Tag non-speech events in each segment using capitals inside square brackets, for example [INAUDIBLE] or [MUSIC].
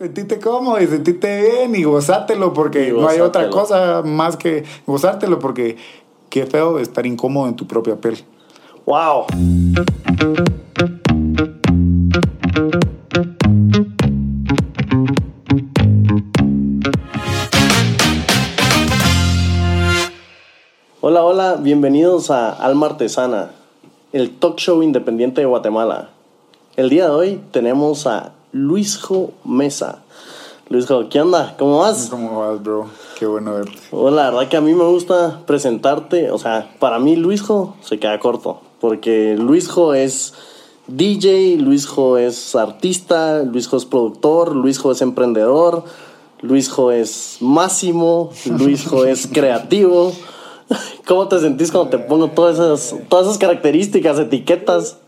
Sentite cómodo y sentite bien y gozátelo porque Y no hay otra cosa más que gozártelo porque qué feo estar incómodo en tu propia piel. ¡Wow! Hola, hola, bienvenidos a Alma Artesana, el talk show independiente de Guatemala. El día de hoy tenemos a Luisjo Mesa. Luisjo, ¿qué onda? ¿Cómo vas? ¿Cómo vas, bro? Qué bueno verte. Bueno, la verdad que a mí me gusta presentarte, o sea, para mí Luisjo se queda corto, porque Luisjo es DJ, Luisjo es artista, Luisjo es productor, Luisjo es emprendedor, Luisjo es máximo, Luisjo es [LAUGHS] creativo. ¿Cómo te sentís cuando te pongo todas esas, todas esas características, etiquetas?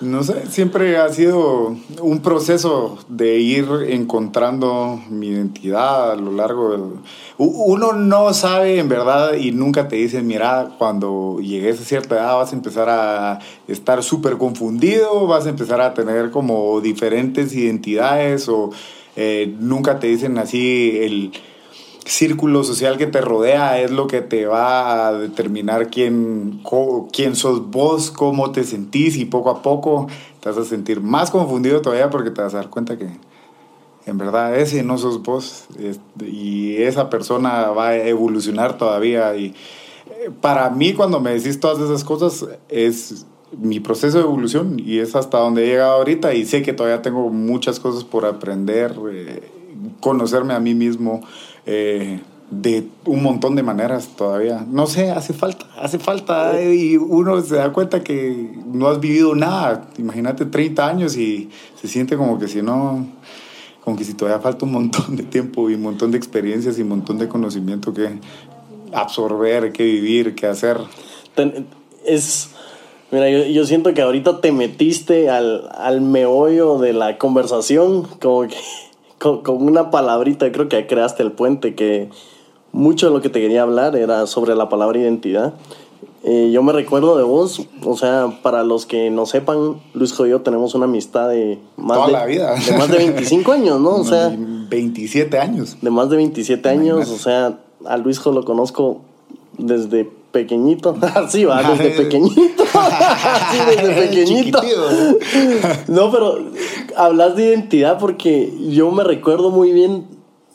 No sé, siempre ha sido un proceso de ir encontrando mi identidad a lo largo Uno no sabe en verdad y nunca te dicen, mira, cuando llegues a cierta edad vas a empezar a estar súper confundido, vas a empezar a tener como diferentes identidades o eh, nunca te dicen así el círculo social que te rodea es lo que te va a determinar quién, quién sos vos, cómo te sentís y poco a poco te vas a sentir más confundido todavía porque te vas a dar cuenta que en verdad ese no sos vos este, y esa persona va a evolucionar todavía. Y eh, para mí cuando me decís todas esas cosas es mi proceso de evolución y es hasta donde he llegado ahorita y sé que todavía tengo muchas cosas por aprender, eh, conocerme a mí mismo eh, de un montón de maneras todavía. No sé, hace falta, hace falta y uno se da cuenta que no has vivido nada. Imagínate 30 años y se siente como que si no, como que si todavía falta un montón de tiempo y un montón de experiencias y un montón de conocimiento que absorber, que vivir, que hacer. Es mira yo, yo siento que ahorita te metiste al, al meollo de la conversación como que con, con una palabrita creo que creaste el puente que mucho de lo que te quería hablar era sobre la palabra identidad Eh, yo me recuerdo de vos o sea para los que no sepan Luis y yo tenemos una amistad de más Toda de, la vida. de más de 25 años no o sea 27 años. de más de 27 años, o sea, a Luisjo lo conozco desde pequeñito. [LAUGHS] Sí, va, desde pequeñito. Sí, desde pequeñito. No, pero hablas de identidad porque yo me recuerdo muy bien,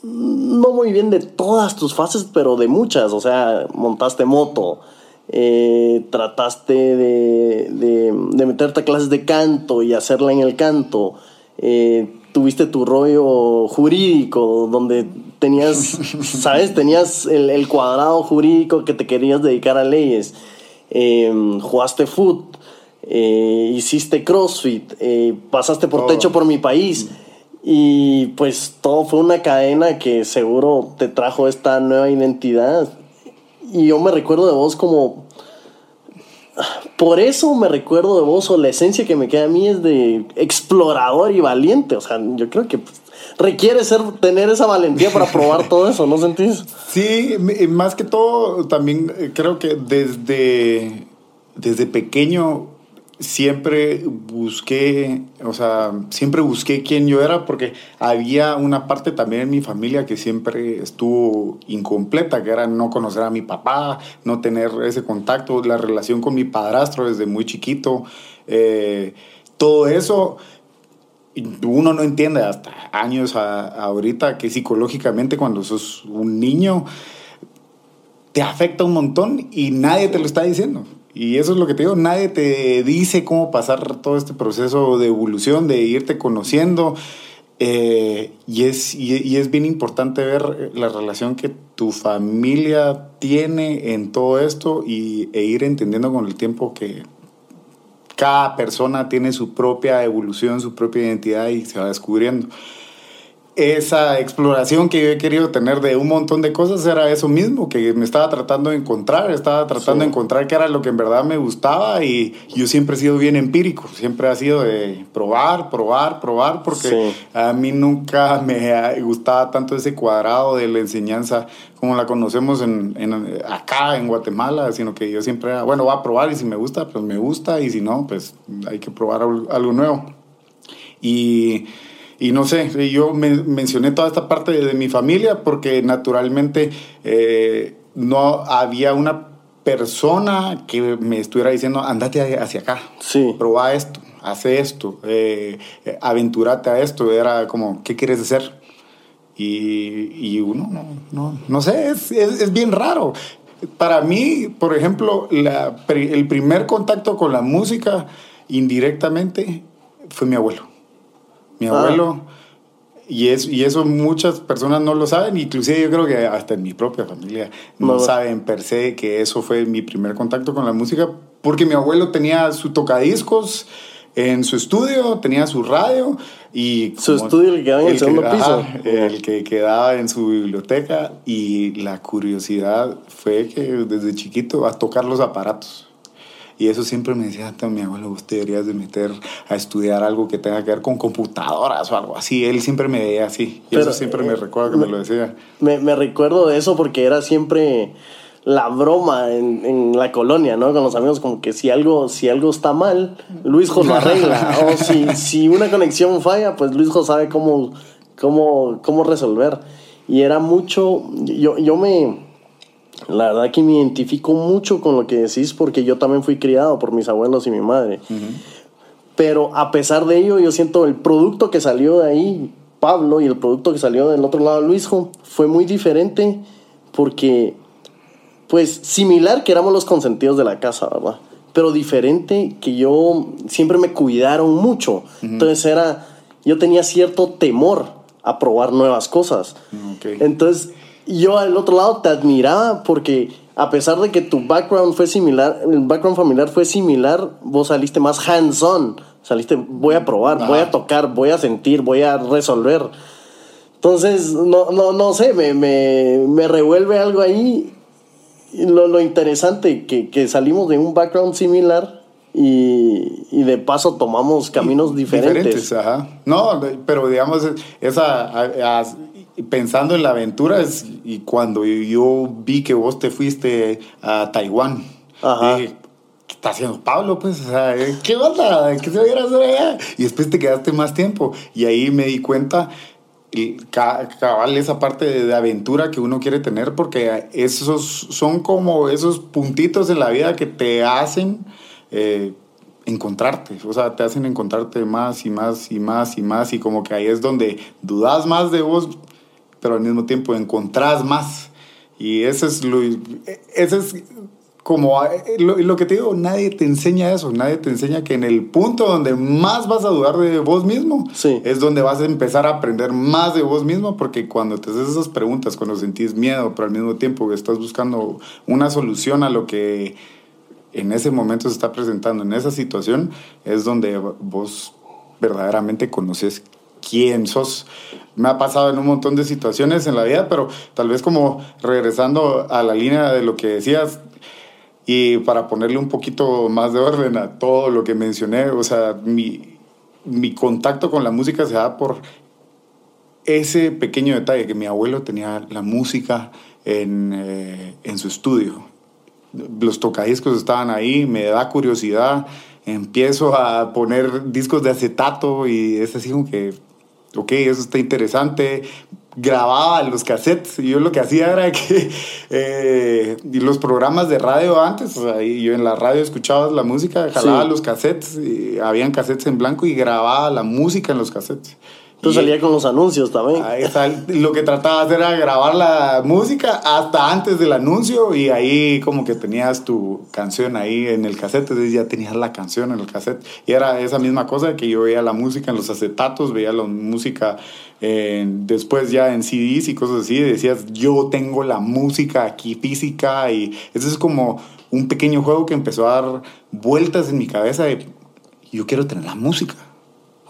no muy bien de todas tus fases, pero de muchas. O sea, montaste moto, eh, trataste de, de- de meterte a clases de canto y hacerla en el canto. eh, tuviste tu rollo jurídico donde tenías, ¿sabes? Tenías el, el cuadrado jurídico que te querías dedicar a leyes. Eh, jugaste foot, eh, hiciste CrossFit, eh, pasaste por techo por mi país. Y pues todo fue una cadena que seguro te trajo esta nueva identidad. Y yo me recuerdo de vos como... Por eso me recuerdo de vos o la esencia que me queda a mí es de explorador y valiente. O sea, yo creo que pues, requiere ser, tener esa valentía para [LAUGHS] probar todo eso, ¿no sentís? Sí, más que todo, también eh, creo que desde, desde pequeño siempre busqué, o sea, siempre busqué quién yo era porque había una parte también en mi familia que siempre estuvo incompleta, que era no conocer a mi papá, no tener ese contacto, la relación con mi padrastro desde muy chiquito, eh, todo eso uno no entiende hasta años a- ahorita que psicológicamente cuando sos un niño te afecta un montón y nadie te lo está diciendo. Y eso es lo que te digo, nadie te dice cómo pasar todo este proceso de evolución, de irte conociendo. Eh, y, es, y, es bien importante ver la relación que tu familia tiene en todo esto y, e ir entendiendo con el tiempo que cada persona tiene su propia evolución, su propia identidad y se va descubriendo. Esa exploración que yo he querido tener de un montón de cosas era eso mismo, que me estaba tratando de encontrar, estaba tratando Sí. de encontrar qué era lo que en verdad me gustaba y yo siempre he sido bien empírico, siempre ha sido de probar, probar, probar, porque Sí. a mí nunca me gustaba tanto ese cuadrado de la enseñanza como la conocemos en, en- acá en Guatemala, sino que yo siempre era, bueno, voy a probar y si me gusta, pues me gusta y si no, pues hay que probar al- algo nuevo. Y, y no sé, yo mencioné toda esta parte de, mi familia porque naturalmente eh, no había una persona que me estuviera diciendo, andate hacia acá, sí. proba esto, hace esto, eh, aventurate a esto. Era como, ¿qué quieres hacer? Y, y uno, no, no, no sé, es, es, es, bien raro. Para mí, por ejemplo, la, el primer contacto con la música indirectamente fue mi abuelo. Mi ah. abuelo y, es, y eso muchas personas no lo saben, inclusive yo creo que hasta en mi propia familia no, saben per se que eso fue mi primer contacto con la música, porque mi abuelo tenía su tocadiscos en su estudio, tenía su radio y... Su estudio el que quedaba en el, segundo piso. el que quedaba en su biblioteca y la curiosidad fue que desde chiquito a tocar los aparatos. Y eso siempre me decía, mi abuelo, vos te deberías de meter a estudiar algo que tenga que ver con computadoras o algo así. Él siempre me veía así. Y eso siempre me eh, recuerda que me, lo decía. Me, me, recuerdo de eso porque era siempre la broma en, en, la colonia, ¿no? Con los amigos, como que si algo, si algo está mal, Luisjo lo arregla. o si, si una conexión falla, pues Luisjo sabe cómo, cómo, cómo resolver. Y era mucho, yo, yo me la verdad que me identifico mucho con lo que decís porque yo también fui criado por mis abuelos y mi madre. Pero a pesar de ello, yo siento el producto que salió de ahí, Pablo, y el producto que salió del otro lado, Luisjo, fue muy diferente porque, pues, similar que éramos los consentidos de la casa, ¿verdad? Pero diferente que yo siempre me cuidaron mucho. Entonces era, yo tenía cierto temor a probar nuevas cosas. Entonces yo al otro lado te admiraba porque a pesar de que tu background fue similar, el background familiar fue similar, vos saliste más hands-on. Saliste, voy a probar, voy a tocar, voy a sentir, voy a resolver. Entonces, no, no, no sé, me, me, me revuelve algo ahí. Lo, lo interesante, que, que, salimos de un background similar y, y de paso tomamos caminos diferentes. Diferentes, ajá. No, pero digamos, esa pensando en la aventura es, y cuando yo vi que vos te fuiste a Taiwán, dije, ¿qué está haciendo Pablo? Pues, o sea, ¿qué onda? ¿Qué se va a hacer allá? Y después te quedaste más tiempo. Y ahí me di cuenta y cabal esa parte de, aventura que uno quiere tener porque esos son como esos puntitos en la vida que te hacen eh, encontrarte, o sea, te hacen encontrarte más y más y más y más y como que ahí es donde dudas más de vos pero al mismo tiempo encontrás más. Y eso es lo, eso es como lo, que te digo, nadie te enseña eso, nadie te enseña que en el punto donde más vas a dudar de vos mismo, es donde vas a empezar a aprender más de vos mismo, porque cuando te haces esas preguntas, cuando sentís miedo, pero al mismo tiempo estás buscando una solución a lo que en ese momento se está presentando, en esa situación, es donde vos verdaderamente conoces quién sos. Me ha pasado en un montón de situaciones en la vida, pero tal vez como regresando a la línea de lo que decías y para ponerle un poquito más de orden a todo lo que mencioné, o sea, mi, mi contacto con la música se da por ese pequeño detalle que mi abuelo tenía la música en, eh, en su estudio. Los tocadiscos estaban ahí, me da curiosidad empiezo a poner discos de acetato y es así como que ok, eso está interesante. Grababa los cassettes. Y yo lo que hacía era que [LAUGHS] eh, los programas de radio antes, o sea, yo en la radio escuchaba la música, jalaba los cassettes, y habían cassettes en blanco y grababa la música en los cassettes. Tú salía con los anuncios también. Ahí está, lo que trataba de hacer era grabar la música hasta antes del anuncio y ahí como que tenías tu canción ahí en el cassette, entonces ya tenías la canción en el cassette. Y era esa misma cosa que yo veía la música en los acetatos, veía la música después ya en CDs y cosas así, decías, yo tengo la música aquí física y eso es como un pequeño juego que empezó a dar vueltas en mi cabeza de, yo quiero tener la música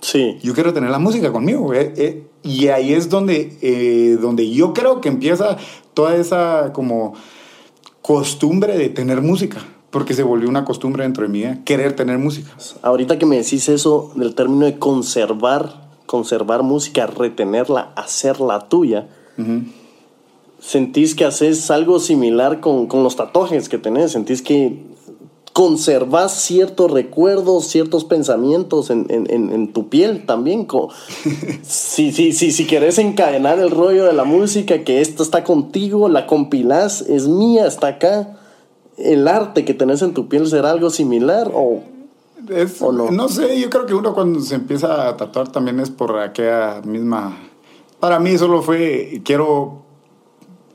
Sí. Yo quiero tener la música conmigo. Eh, eh, y ahí es donde, eh, donde yo creo que empieza toda esa como costumbre de tener música. Porque se volvió una costumbre dentro de mí, querer tener música. Ahorita que me decís eso del término de conservar, conservar música, retenerla, hacerla tuya, ¿sentís que haces algo similar con, con los tatuajes que tenés? ¿Sentís que conservas ciertos recuerdos, ciertos pensamientos en, en, en, tu piel también. [LAUGHS] si, si, si, si querés encadenar el rollo de la música, que esto está contigo, la compilás, es mía, está acá. El arte que tenés en tu piel será algo similar o, ¿o no? No sé, yo creo que uno cuando se empieza a tatuar también es por aquella misma... Para mí solo fue, quiero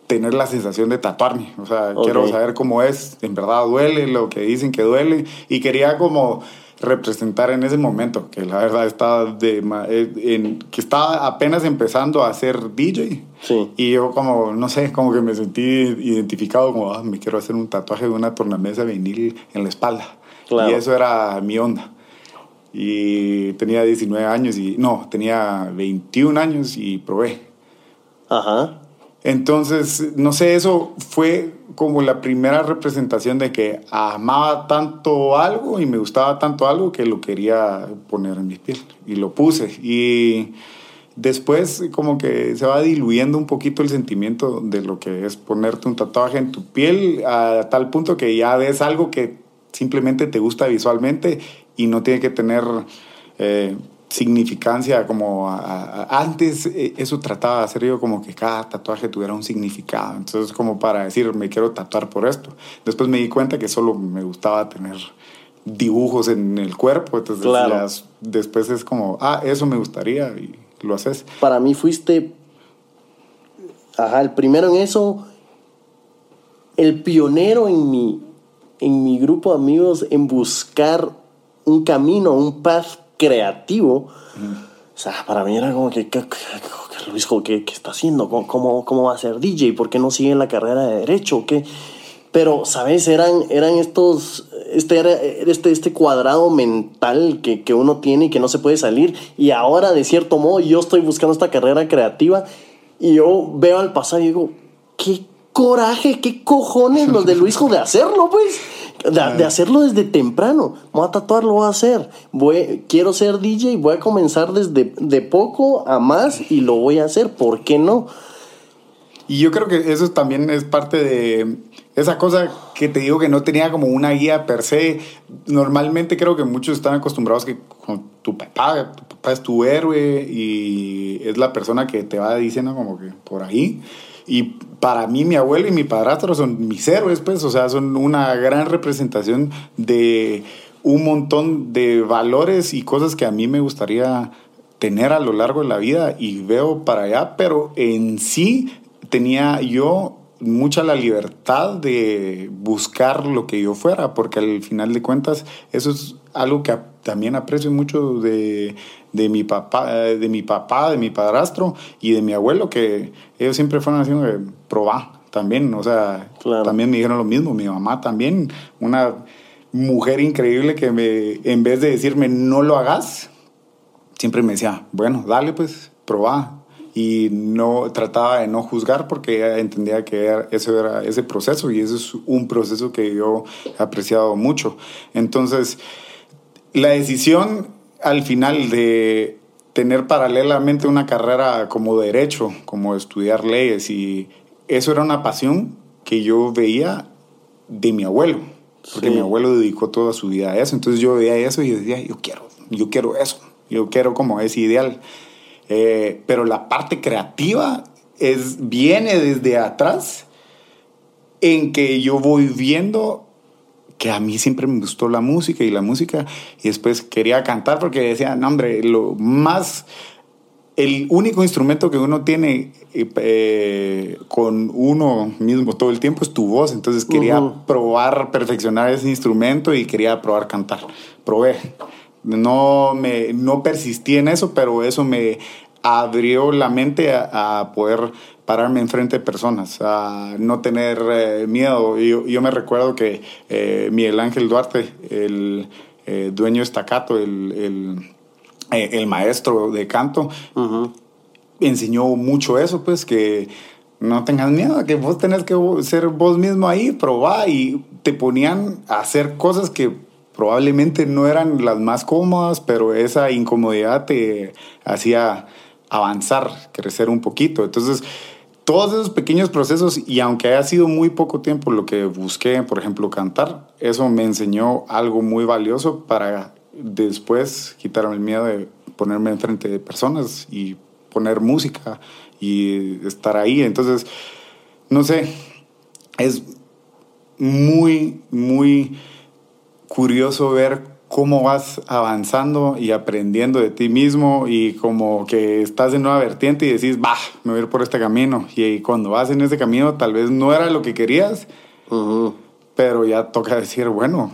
tener la sensación de tatuarme. O sea, quiero saber cómo es, en verdad duele lo que dicen que duele. Y quería como representar en ese momento, que la verdad estaba, de, eh, en, que estaba apenas empezando a ser DJ. Sí. Y yo como, no sé, como que me sentí identificado como, ah, me quiero hacer un tatuaje de una tornamesa vinil en la espalda. Y eso era mi onda. Y tenía 19 años y, no, tenía 21 años y probé. Ajá. Entonces, no sé, eso fue como la primera representación de que amaba tanto algo y me gustaba tanto algo que lo quería poner en mi piel. Y lo puse. Y después como que se va diluyendo un poquito el sentimiento de lo que es ponerte un tatuaje en tu piel a tal punto que ya ves algo que simplemente te gusta visualmente y no tiene que tener... Eh, significancia, como antes eh, eso trataba de hacer yo como que cada tatuaje tuviera un significado, entonces como para decir me quiero tatuar por esto. Después me di cuenta que solo me gustaba tener dibujos en el cuerpo, entonces después es como, ah, eso me gustaría y lo haces. Para mí fuiste, ajá, el primero en eso, el pionero en mi, en mi grupo de amigos en buscar un camino, un path creativo. O sea, para mí era como que, ¿qué, Luis, ¿qué, ¿qué, está haciendo? ¿Cómo, ¿Cómo, va a ser DJ? ¿Por qué no sigue en la carrera de Derecho? ¿Qué? Pero, ¿sabes? Eran, eran estos, este, este, este cuadrado mental que, que uno tiene y que no se puede salir. Y ahora, de cierto modo, yo estoy buscando esta carrera creativa y yo veo al pasar y digo, qué coraje, qué cojones los de Luis de hacerlo, pues de, hacerlo desde temprano. Voy a tatuar, lo voy a hacer. Voy, quiero ser DJ, voy a comenzar desde de poco a más y lo voy a hacer. ¿Por qué no? Y yo creo que eso también es parte de esa cosa que te digo que no tenía como una guía per se. Normalmente creo que muchos están acostumbrados que tu papá, tu papá es tu héroe y es la persona que te va diciendo como que por ahí. Y para mí mi abuelo y mi padrastro son mis héroes, pues, o sea, son una gran representación de un montón de valores y cosas que a mí me gustaría tener a lo largo de la vida y veo para allá, pero en sí tenía yo mucha la libertad de buscar lo que yo fuera, porque al final de cuentas eso es algo que también aprecio mucho de, de mi papá, de mi papá, de mi padrastro y de mi abuelo, que ellos siempre fueron haciendo de probar también, o sea, también me dijeron lo mismo, mi mamá también, una mujer increíble que me, en vez de decirme no lo hagas, siempre me decía, bueno, dale pues, probá. Y no trataba de no juzgar porque ella entendía que eso era ese proceso y ese es un proceso que yo he apreciado mucho. Entonces, la decisión al final de tener paralelamente una carrera como derecho, como estudiar leyes, y eso era una pasión que yo veía de mi abuelo, porque mi abuelo dedicó toda su vida a eso, entonces yo veía eso y decía, yo quiero, yo quiero eso, yo quiero como ese ideal. Eh, pero la parte creativa es, viene desde atrás en que yo voy viendo que a mí siempre me gustó la música y la música, y después quería cantar porque decía, no, hombre, lo más, el único instrumento que uno tiene eh, con uno mismo todo el tiempo es tu voz, entonces quería probar, perfeccionar ese instrumento y quería probar cantar. Probé. No, me, no persistí en eso, pero eso me abrió la mente a poder pararme enfrente de personas, a no tener eh, miedo. Yo, yo, me recuerdo que eh, Miguel Ángel Duarte, el eh, dueño de Staccato, el, el, el, maestro de canto, enseñó mucho eso, pues que no tengas miedo, que vos tenés que ser vos mismo ahí, probar y te ponían a hacer cosas que probablemente no eran las más cómodas, pero esa incomodidad te hacía avanzar, crecer un poquito. Entonces, todos esos pequeños procesos, y aunque haya sido muy poco tiempo lo que busqué, por ejemplo, cantar, eso me enseñó algo muy valioso para después quitarme el miedo de ponerme enfrente de personas y poner música y estar ahí. Entonces, no sé, es muy, muy curioso ver cómo vas avanzando y aprendiendo de ti mismo y como que estás en nueva vertiente y decís, bah, me voy a ir por este camino. Y cuando vas en ese camino tal vez no era lo que querías, pero ya toca decir, bueno,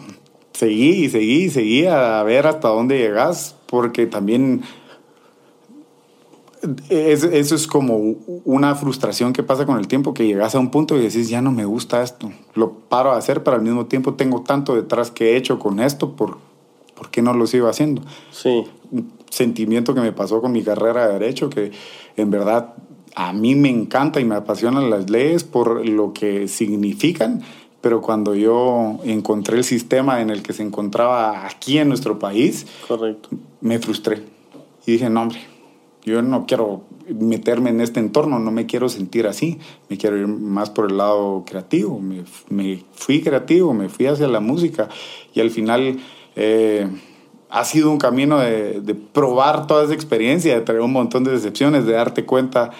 seguí y seguí y seguí a ver hasta dónde llegas, porque también eso es como una frustración que pasa con el tiempo, que llegas a un punto y decís, ya no me gusta esto, lo paro de hacer, pero al mismo tiempo tengo tanto detrás que he hecho con esto por ¿por qué no lo sigo haciendo? Sí. Un sentimiento que me pasó con mi carrera de derecho, que en verdad a mí me encanta y me apasionan las leyes por lo que significan, pero cuando yo encontré el sistema en el que se encontraba aquí en nuestro país, Correcto. me frustré. Y dije, no, hombre, yo no quiero meterme en este entorno, no me quiero sentir así, me quiero ir más por el lado creativo, me, me fui creativo, me fui hacia la música y al final eh, ha sido un camino de, probar toda esa experiencia, de traer un montón de decepciones, de darte cuenta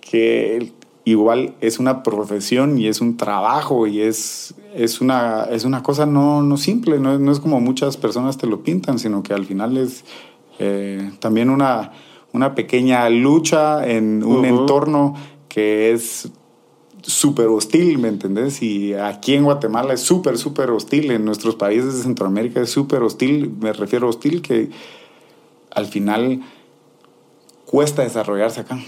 que igual es una profesión y es un trabajo y es, es, una, es una cosa no, no simple, no, no, es como muchas personas te lo pintan, sino que al final es eh, también una, una pequeña lucha en un entorno que es súper hostil, ¿me entendés? Y aquí en Guatemala es súper, súper hostil, en nuestros países de Centroamérica es súper hostil, me refiero a hostil que al final cuesta desarrollarse acá.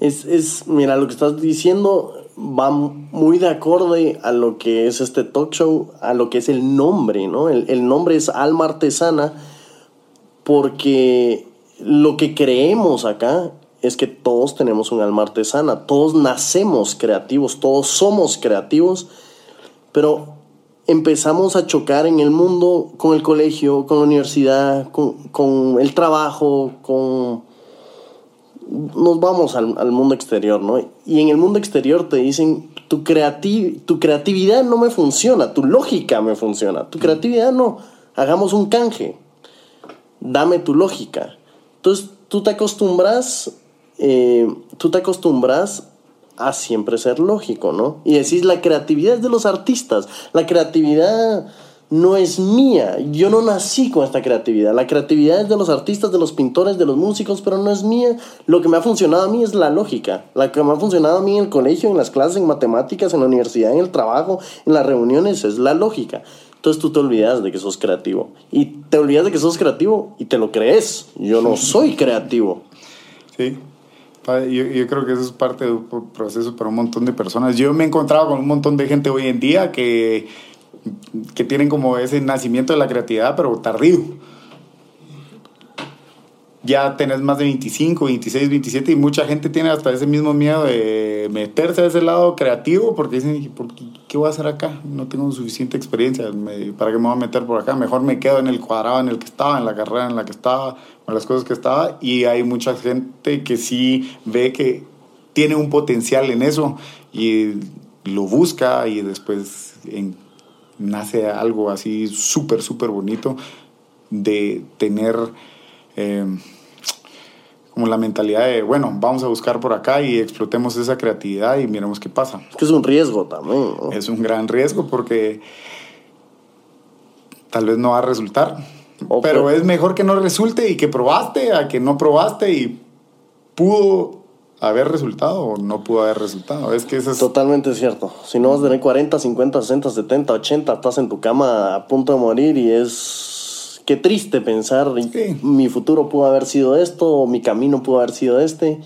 Es, es, mira, lo que estás diciendo va muy de acorde a lo que es este talk show, a lo que es el nombre, ¿no? El, el nombre es Alma Artesana porque lo que creemos acá es que todos tenemos un alma artesana, todos nacemos creativos, todos somos creativos, pero empezamos a chocar en el mundo con el colegio, con la universidad, con, el trabajo, con... Nos vamos al, mundo exterior, ¿no? Y en el mundo exterior te dicen, tu, tu creatividad no me funciona, tu lógica me funciona, tu creatividad no, hagamos un canje, dame tu lógica. Entonces tú te acostumbras eh, tú te acostumbras a siempre ser lógico, ¿no? Y decís, la creatividad es de los artistas, la creatividad no es mía, yo no nací con esta creatividad, la creatividad es de los artistas, de los pintores, de los músicos, pero no es mía. Lo que me ha funcionado a mí es la lógica, la que me ha funcionado a mí en el colegio, en las clases, en matemáticas, en la universidad, en el trabajo, en las reuniones, es la lógica. Entonces tú te olvidas de que sos creativo. Y te olvidas de que sos creativo y te lo crees. Yo no soy creativo. Sí. Yo, creo que eso es parte de un proceso para un montón de personas. Yo me he encontrado con un montón de gente hoy en día que, que tienen como ese nacimiento de la creatividad, pero tardío ya tenés más de 25, 26, 27 y mucha gente tiene hasta ese mismo miedo de meterse a ese lado creativo porque dicen, ¿qué voy a hacer acá? No tengo suficiente experiencia, ¿para qué me voy a meter por acá? Mejor me quedo en el cuadrado en el que estaba, en la carrera en la que estaba, en las cosas que estaba y hay mucha gente que sí ve que tiene un potencial en eso y lo busca y después nace algo así súper, súper bonito de tener... Eh, como la mentalidad de, bueno, vamos a buscar por acá y explotemos esa creatividad y miremos qué pasa. Es que es un riesgo también. Es un gran riesgo porque tal vez no va a resultar. pero es mejor que no resulte y que probaste a que no probaste y pudo haber resultado o no pudo haber resultado. Es que eso es... Totalmente cierto. Si no vas a tener 40, 50, 60, 70, 80, estás en tu cama a punto de morir y es qué triste pensar, mi futuro pudo haber sido esto, o mi camino pudo haber sido este.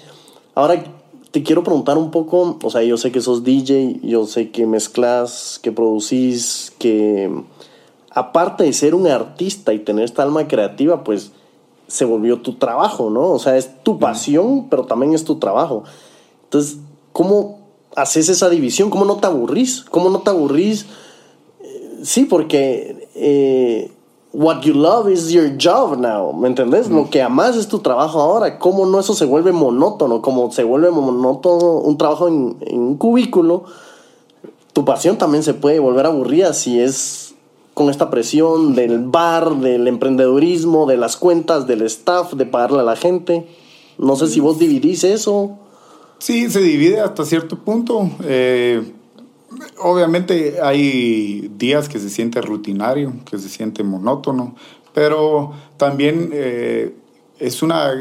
Ahora te quiero preguntar un poco, o sea, yo sé que sos DJ, yo sé que mezclas, que producís, que aparte de ser un artista y tener esta alma creativa, pues se volvió tu trabajo, ¿no? O sea, es tu pasión, pero también es tu trabajo. Entonces, ¿cómo haces esa división? ¿Cómo no te aburrís? ¿Cómo no te aburrís? Eh, sí, porque... Eh, what you love is your job now, ¿me entendés? Lo que amas es tu trabajo ahora. ¿Cómo no eso se vuelve monótono? Como se vuelve monótono un trabajo en, en un cubículo, tu pasión también se puede volver aburrida si es con esta presión del bar, del emprendedurismo, de las cuentas, del staff, de pagarle a la gente. No sé si vos dividís eso. Sí, se divide hasta cierto punto. Eh, obviamente hay días que se siente rutinario, que se siente monótono, pero también eh, es, una,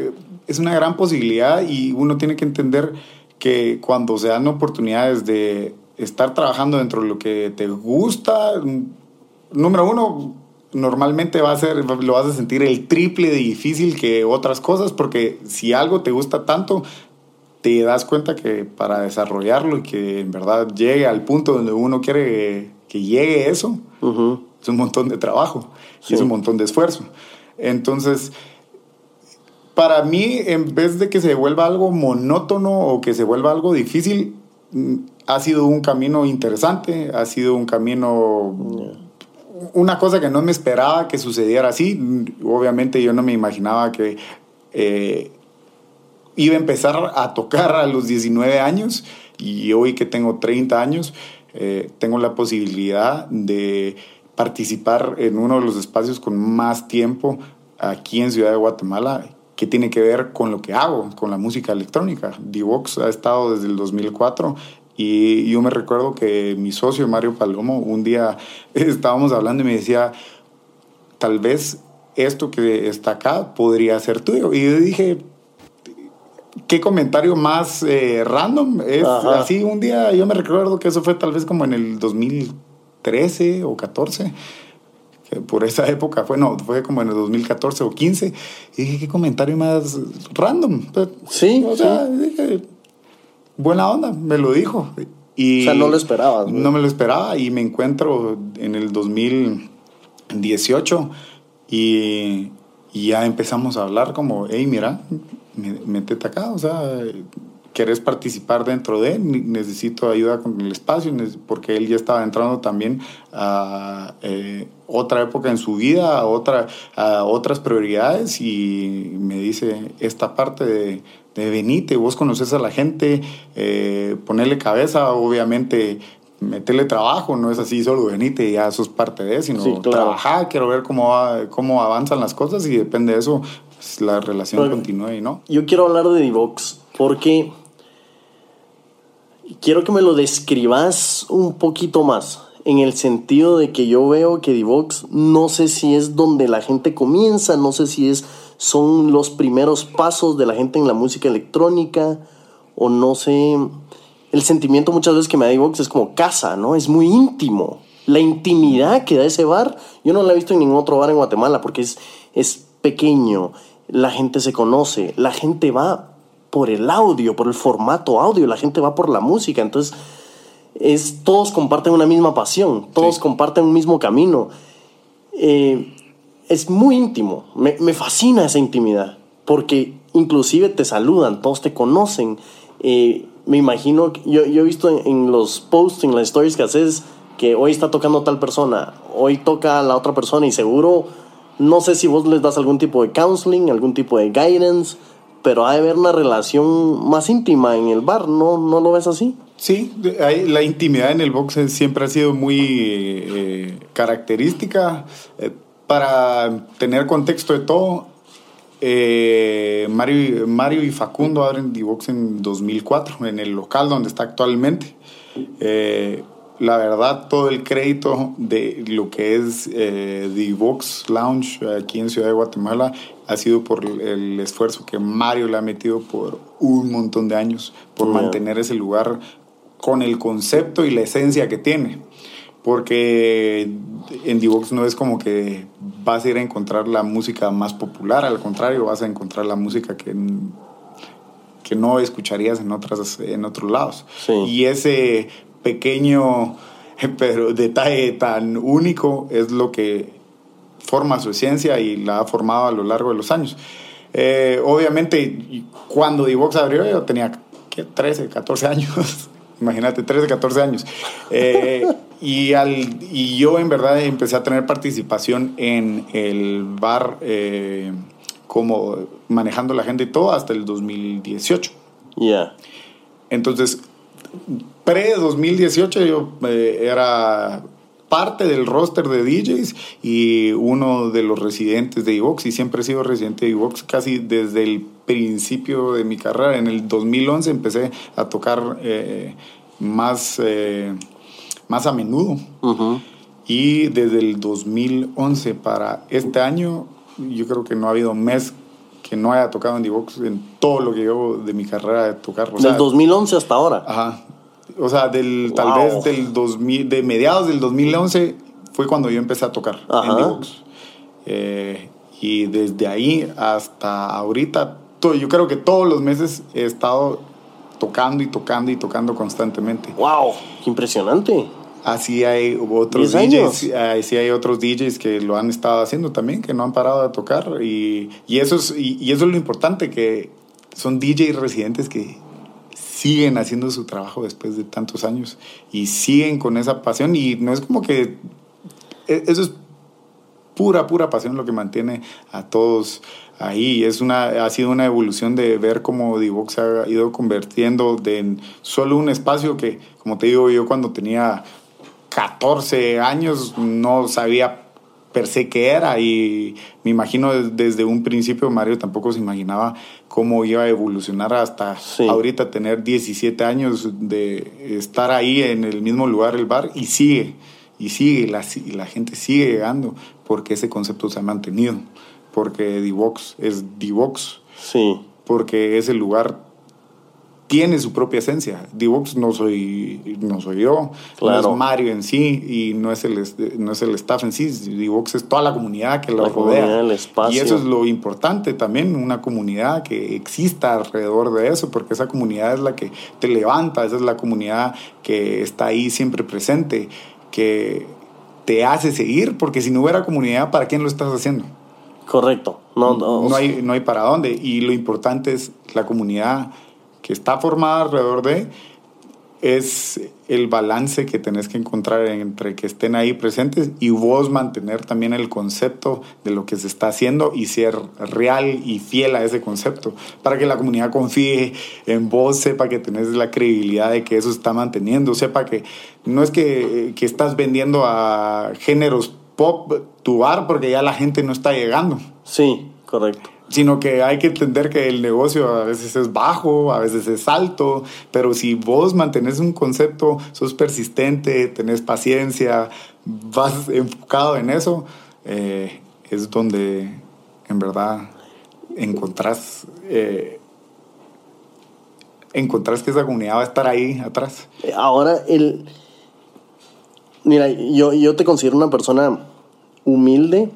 es una gran posibilidad y uno tiene que entender que cuando se dan oportunidades de estar trabajando dentro de lo que te gusta, número uno, normalmente va a ser, lo vas a sentir el triple de difícil que otras cosas, porque si algo te gusta tanto, te das cuenta que para desarrollarlo y que en verdad llegue al punto donde uno quiere que llegue eso, es un montón de trabajo y es un montón de esfuerzo. Entonces, para mí, en vez de que se vuelva algo monótono o que se vuelva algo difícil, mm, ha sido un camino interesante, ha sido un camino... Una cosa que no me esperaba que sucediera así. Obviamente yo no me imaginaba que eh, iba a empezar a tocar a los 19 años y hoy que tengo 30 años, eh, tengo la posibilidad de participar en uno de los espacios con más tiempo aquí en Ciudad de Guatemala, que tiene que ver con lo que hago, con la música electrónica. Divox ha estado desde el 2004 y yo me recuerdo que mi socio Mario Palomo, un día [LAUGHS] estábamos hablando y me decía, tal vez esto que está acá podría ser tuyo. Y yo dije, qué comentario más eh, random. Es así, un día yo me recuerdo que eso fue tal vez como en el 2013 o 14. Que por esa época fue, no, fue como en el 2014 o 15. Y dije, qué comentario más random. Sí, o sea, dije, buena onda, me lo dijo. Y o sea, no lo esperaba. ¿no? me lo esperaba y me encuentro en el 2018 y, y ya empezamos a hablar como, hey, mira, métete acá, o sea, querés participar dentro de, necesito ayuda con el espacio, porque él ya estaba entrando también a eh, otra época en su vida, a, otra, a otras prioridades y me dice esta parte de, de venite, vos conoces a la gente, eh, ponerle cabeza, obviamente meterle trabajo, no es así solo venite y ya sos parte de, sino trabajar, quiero ver cómo, cómo avanzan las cosas y depende de eso, pues, la relación continúe, ¿no? Yo quiero hablar de Divox porque quiero que me lo describas un poquito más. En el sentido de que yo veo que Divox no sé si es donde la gente comienza, no sé si es, son los primeros pasos de la gente en la música electrónica, o no sé. El sentimiento muchas veces que me da Divox es como casa, ¿no? Es muy íntimo. La intimidad que da ese bar, yo no la he visto en ningún otro bar en Guatemala porque es, es pequeño, la gente se conoce, la gente va por el audio, por el formato audio, la gente va por la música, entonces es, todos comparten una misma pasión, todos comparten un mismo camino. Eh, es muy íntimo, me, me, fascina esa intimidad, porque inclusive te saludan, todos te conocen. Eh, me imagino, yo, yo he visto en, los posts, en las stories que haces, que hoy está tocando tal persona, hoy toca la otra persona y seguro no sé si vos les das algún tipo de counseling, algún tipo de guidance, pero hay de haber una relación más íntima en el bar, ¿no, ¿No lo ves así? Sí, la intimidad en el box siempre ha sido muy eh, característica. Eh, para tener contexto de todo, eh, Mario, Mario y Facundo abren D-Box en 2004, en el local donde está actualmente la verdad, todo el crédito de lo que es eh, Lounge aquí en Ciudad de Guatemala ha sido por el esfuerzo que Mario le ha metido por un montón de años, por mantener ese lugar con el concepto y la esencia que tiene. Porque en Vox no es como que vas a ir a encontrar la música más popular, al contrario, vas a encontrar la música que, que no escucharías en, otras, en otros lados. Y ese pequeño [LAUGHS] pero detalle tan único es lo que forma su esencia y la ha formado a lo largo de los años. Eh, obviamente, cuando Divox abrió, yo tenía 13, 14 años. Imagínate, 13, 14 años. Eh, y, al, y yo en verdad empecé a tener participación en el bar eh, como manejando la gente y todo hasta el 2018. Ya. Entonces, pre-2018 yo eh, era parte del roster de DJs y uno de los residentes de Evox y siempre he sido residente de Evox casi desde el principio de mi carrera. En el 2011 empecé a tocar eh, más, eh, más a menudo y desde el 2011 para este año yo creo que no ha habido mes que no haya tocado en Evox en todo lo que llevo de mi carrera de tocar. Del 2011 hasta ahora. Ajá. O sea, del, tal vez del 2000, de mediados del 2011 fue cuando yo empecé a tocar en Divox. Eh, y desde ahí hasta ahorita, todo, yo creo que todos los meses he estado tocando y tocando y tocando constantemente. ¡Wow! ¡Qué impresionante! Así hay otros DJs, así hay otros DJs que lo han estado haciendo también, que no han parado de tocar. Y, y eso, es, y, y eso es lo importante, que son DJs residentes que siguen haciendo su trabajo después de tantos años y siguen con esa pasión y no es como que e, eso es pura pura pasión lo que mantiene a todos ahí. Es una ha sido una evolución de ver cómo Divox se ha ido convirtiendo de en solo un espacio que como te digo yo cuando tenía 14 años no sabía per se qué era y me imagino desde un principio Mario tampoco se imaginaba cómo iba a evolucionar hasta ahorita tener 17 años de estar ahí en el mismo lugar el bar y sigue y sigue la, y la gente sigue llegando porque ese concepto se ha mantenido porque Divox es Divox sí porque es el lugar tiene su propia esencia. Divox no soy, no soy yo, no es Mario en sí y no es, el, no es el staff en sí. Divox es toda la comunidad que lo rodea. y eso es lo importante también, una comunidad que exista alrededor de eso, porque esa comunidad es la que te levanta, esa es la comunidad que está ahí siempre presente, que te hace seguir, porque si no hubiera comunidad, ¿para quién lo estás haciendo? Correcto. No, no, no, hay, no hay para dónde. Y lo importante es la comunidad que está formada alrededor de, es el balance que tenés que encontrar entre que estén ahí presentes y vos mantener también el concepto de lo que se está haciendo y ser real y fiel a ese concepto para que la comunidad confíe en vos, sepa que tenés la credibilidad de que eso está manteniendo, sepa que no es que, que estás vendiendo a géneros pop tu bar porque ya la gente no está llegando. Sí, correcto sino que hay que entender que el negocio a veces es bajo, a veces es alto, pero si vos mantenés un concepto, sos persistente, tenés paciencia, vas enfocado en eso, eh, es donde en verdad encontrás, eh, encontrás que esa comunidad va a estar ahí atrás. Ahora, el... Mira, yo, yo te considero una persona humilde.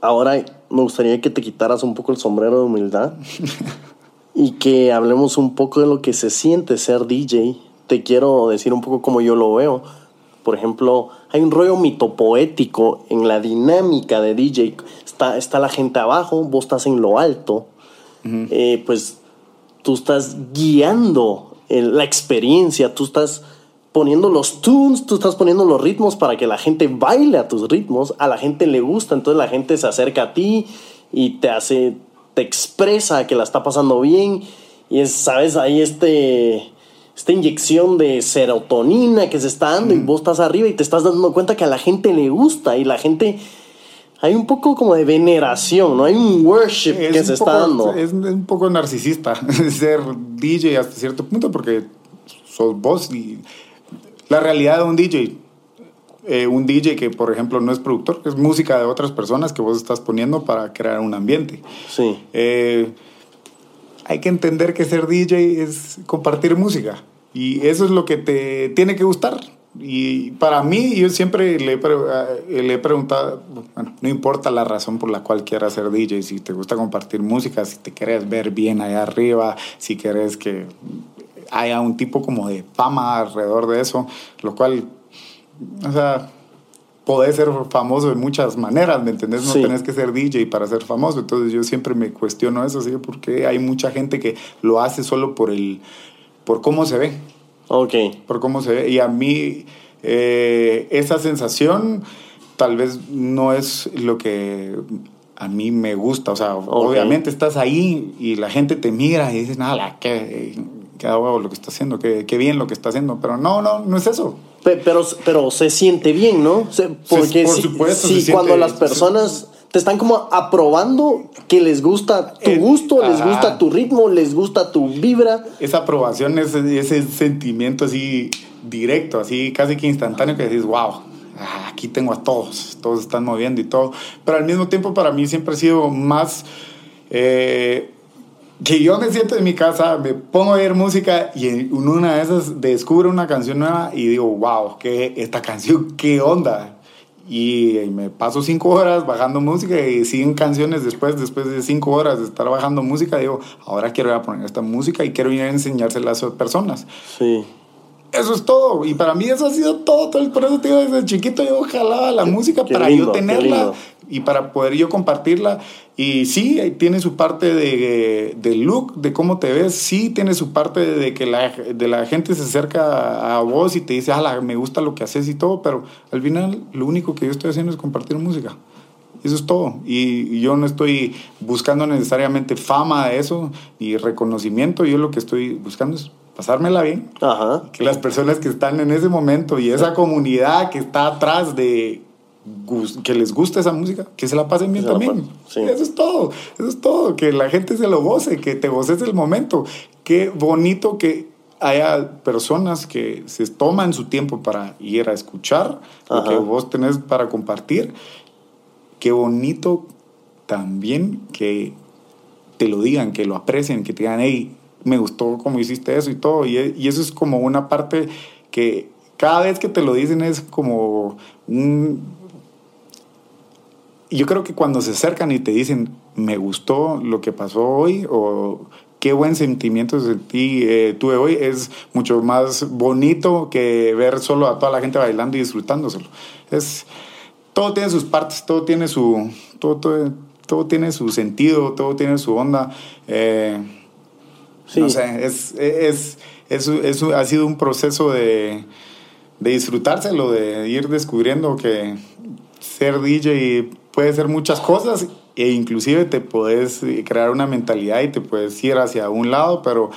Ahora me gustaría que te quitaras un poco el sombrero de humildad [LAUGHS] y que hablemos un poco de lo que se siente ser DJ. Te quiero decir un poco cómo yo lo veo. Por ejemplo, hay un rollo mitopoético en la dinámica de DJ. Está, está la gente abajo, vos estás en lo alto. Eh, pues tú estás guiando la experiencia, tú estás poniendo los tunes, tú estás poniendo los ritmos para que la gente baile a tus ritmos, a la gente le gusta, entonces la gente se acerca a ti y te hace, te expresa que la está pasando bien y es, sabes, ahí este, esta inyección de serotonina que se está dando y vos estás arriba y te estás dando cuenta que a la gente le gusta y la gente... Hay un poco como de veneración, ¿no? Hay un worship que se está dando. Es un poco narcisista [LAUGHS] ser DJ hasta cierto punto porque sos vos y la realidad de un DJ. Eh, un DJ que, por ejemplo, no es productor, es música de otras personas que vos estás poniendo para crear un ambiente. Sí. Eh, hay que entender que ser DJ es compartir música. Y eso es lo que te tiene que gustar. Y para mí, yo siempre le, eh, le he preguntado, bueno, no importa la razón por la cual quieras ser DJ, si te gusta compartir música, si te quieres ver bien allá arriba, si quieres que haya un tipo como de fama alrededor de eso, lo cual, o sea, podés ser famoso de muchas maneras, ¿me entendés? No tenés que ser DJ para ser famoso. Entonces yo siempre me cuestiono eso, ¿sí? Porque hay mucha gente que lo hace solo por el por cómo se ve. Ok. Por cómo se ve. Y a mí, eh, esa sensación tal vez no es lo que a mí me gusta. O sea, obviamente estás ahí y la gente te mira y dices, nada, qué, qué huevo lo que está haciendo, qué, qué bien lo que está haciendo. Pero no, no, no es eso. Pero, pero se siente bien, ¿no? Porque por si, supuesto, si se cuando siente- las personas te están como aprobando que les gusta tu gusto, les gusta tu ritmo, les gusta tu vibra. Esa aprobación, ese, ese sentimiento así directo, así casi que instantáneo que dices, wow, ah, aquí tengo a todos, todos están moviendo y todo. Pero al mismo tiempo para mí siempre ha sido más eh, que yo me siento en mi casa, me pongo a oír música y en una de esas descubro una canción nueva y digo, wow, que esta canción, qué onda. Y me paso cinco horas bajando música y siguen canciones después, después de cinco horas de estar bajando música, digo, ahora quiero ir a poner esta música y quiero ir a enseñárselas a otras personas. Sí. Eso es todo. Y para mí eso ha sido todo. todo. Por eso digo, desde chiquito yo jalaba la música Qué para lindo, yo tenerla. Y para poder yo compartirla. Y sí, tiene su parte de, de look, de cómo te ves. Sí, tiene su parte de que la, de la gente se acerca a vos y te dice, ah, me gusta lo que haces y todo. Pero al final, lo único que yo estoy haciendo es compartir música. Eso es todo. Y yo no estoy buscando necesariamente fama de eso, ni reconocimiento. Yo lo que estoy buscando es pasármela bien Ajá. que las personas que están en ese momento y esa comunidad que está atrás de que les gusta esa música, que se la pasen bien se también. sí. Eso es todo, eso es todo, que la gente se lo goce, que te goces el momento. Qué bonito que haya personas que se toman su tiempo para ir a escuchar lo que vos tenés para compartir. Qué bonito también que te lo digan, que lo aprecien, que te digan, hey, me gustó cómo hiciste eso y todo. Y, y eso es como una parte que cada vez que te lo dicen es como un... Yo creo que cuando se acercan y te dicen, me gustó lo que pasó hoy o qué buen sentimiento sentí, eh, tuve hoy, es mucho más bonito que ver solo a toda la gente bailando y disfrutándoselo. Es, todo tiene sus partes, todo tiene su, todo, todo, todo tiene su sentido, todo tiene su onda. Eh, Sí. No sé, es, es, es, es- ha sido un proceso de, de disfrutárselo, de ir descubriendo que ser DJ puede ser muchas cosas e inclusive te puedes crear una mentalidad y te puedes ir hacia un lado, pero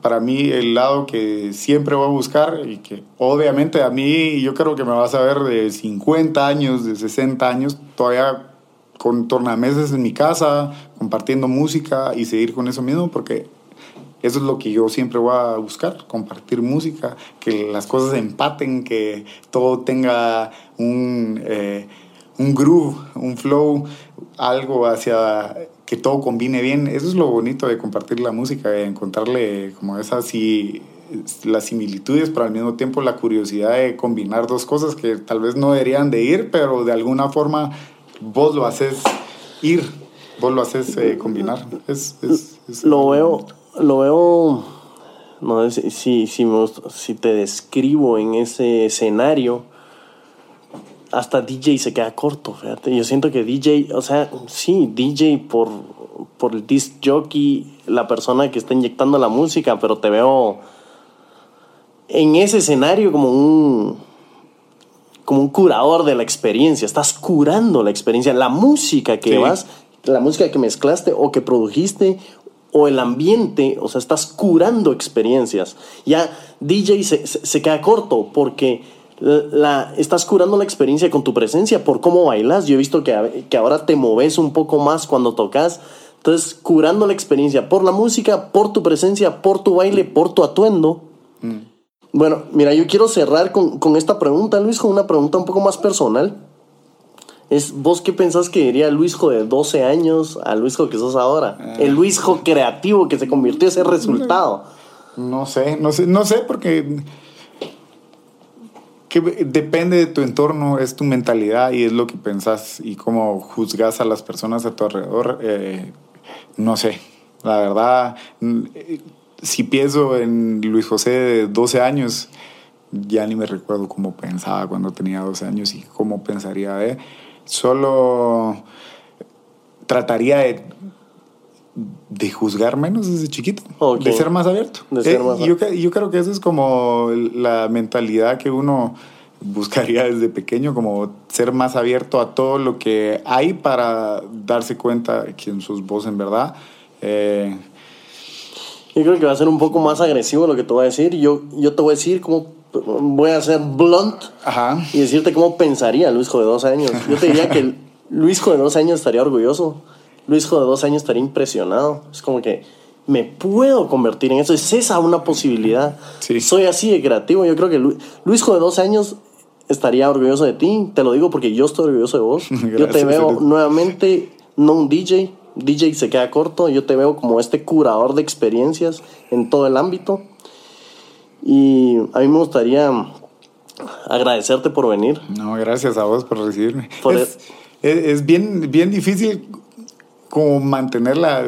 para mí el lado que siempre voy a buscar y que obviamente a mí yo creo que me vas a ver de 50 años, de 60 años, todavía con tornameses en mi casa, compartiendo música y seguir con eso mismo porque eso es lo que yo siempre voy a buscar, compartir música, que las cosas empaten, que todo tenga un, eh, un groove, un flow, algo hacia que todo combine bien. Eso es lo bonito de compartir la música, de encontrarle como esas y las similitudes, pero al mismo tiempo la curiosidad de combinar dos cosas que tal vez no deberían de ir, pero de alguna forma vos lo haces ir, vos lo haces eh, combinar. Es, es- es- Lo veo, lo veo, no sé si, si, si te describo en ese escenario, hasta DJ se queda corto, fíjate. Yo siento que DJ, o sea, sí, DJ por, por el disc jockey, la persona que está inyectando la música, pero te veo en ese escenario como un como un curador de la experiencia, estás curando la experiencia, la música que Sí. vas, la música que mezclaste o que produjiste o el ambiente, o sea, estás curando experiencias. Ya DJ se, se- se queda corto porque la, estás curando la experiencia con tu presencia por cómo bailas. Yo he visto que, a- que ahora te moves un poco más cuando tocas. Entonces, curando la experiencia por la música, por tu presencia, por tu baile, por tu atuendo. Bueno, mira, yo quiero cerrar con, con esta pregunta, Luis, con una pregunta un poco más personal. Es, ¿Vos qué pensás que diría el Luisjo de 12 años al Luisjo que sos ahora? El Luisjo creativo que se convirtió en ese resultado. No sé, no sé, no sé porque depende de tu entorno, es tu mentalidad y es lo que pensás y cómo juzgas a las personas a tu alrededor. eh, no sé, la verdad, mm, si pienso en Luis José de 12 años, ya ni me recuerdo cómo pensaba cuando tenía 12 años y cómo pensaría de. Solo trataría de de juzgar menos desde chiquito, de ser más abierto. Eh, yo, cre- yo creo que eso es como la mentalidad que uno buscaría desde pequeño, como ser más abierto a todo lo que hay para darse cuenta de quién sos vos en verdad. Eh, Yo creo que va a ser un poco más agresivo lo que te voy a decir. Yo, yo te voy a decir cómo. Voy a ser blunt ajá. y decirte cómo pensaría Luisjo de dos años. Yo te diría que [LAUGHS] el Luisjo de dos años estaría orgulloso. Luisjo de dos años estaría impresionado. Es como que me puedo convertir en eso. Es esa una posibilidad. Sí. Soy así de creativo. Yo creo que Lu- Luisjo de dos años estaría orgulloso de ti. Te lo digo porque yo estoy orgulloso de vos. [LAUGHS] yo te veo nuevamente, no un DJ. DJ se queda corto. Yo te veo como este curador de experiencias en todo el ámbito. Y a mí me gustaría agradecerte por venir. No, gracias a vos por recibirme. Por es, es- es bien, bien difícil como mantenerla,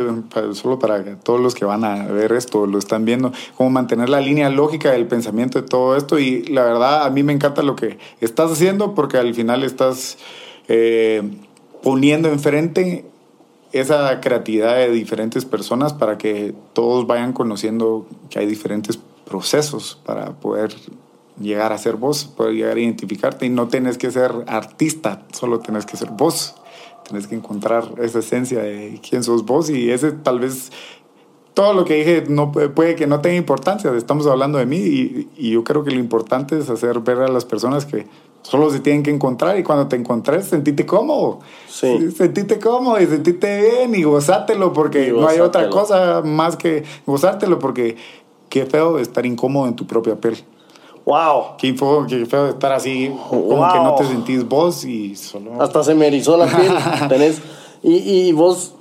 solo para todos los que van a ver esto lo están viendo, como mantener la línea lógica del pensamiento de todo esto. Y la verdad, a mí me encanta lo que estás haciendo porque al final estás eh, poniendo enfrente esa creatividad de diferentes personas para que todos vayan conociendo que hay diferentes procesos para poder llegar a ser vos, poder llegar a identificarte y no tenés que ser artista, solo tenés que ser vos. Tenés que encontrar esa esencia de quién sos vos y ese tal vez todo lo que dije no puede, que no tenga importancia, estamos hablando de mí y, y yo creo que lo importante es hacer ver a las personas que solo se tienen que encontrar y cuando te encontres sentite cómodo. Sí. Sentite cómodo y sentite bien y gozátelo porque Y no hay otra cosa más que gozártelo porque qué feo estar incómodo en tu propia piel. ¡Wow! Qué feo, qué feo estar así como Wow. que no te sentís vos y solo... Hasta se me erizó la piel. [LAUGHS] Tenés, y, y vos,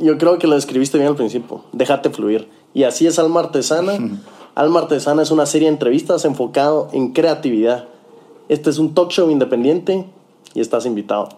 yo creo que lo describiste bien al principio. Déjate fluir. Y así es Alma Artesana. [LAUGHS] Alma Artesana es una serie de entrevistas enfocado en creatividad. Este es un talk show independiente y estás invitado.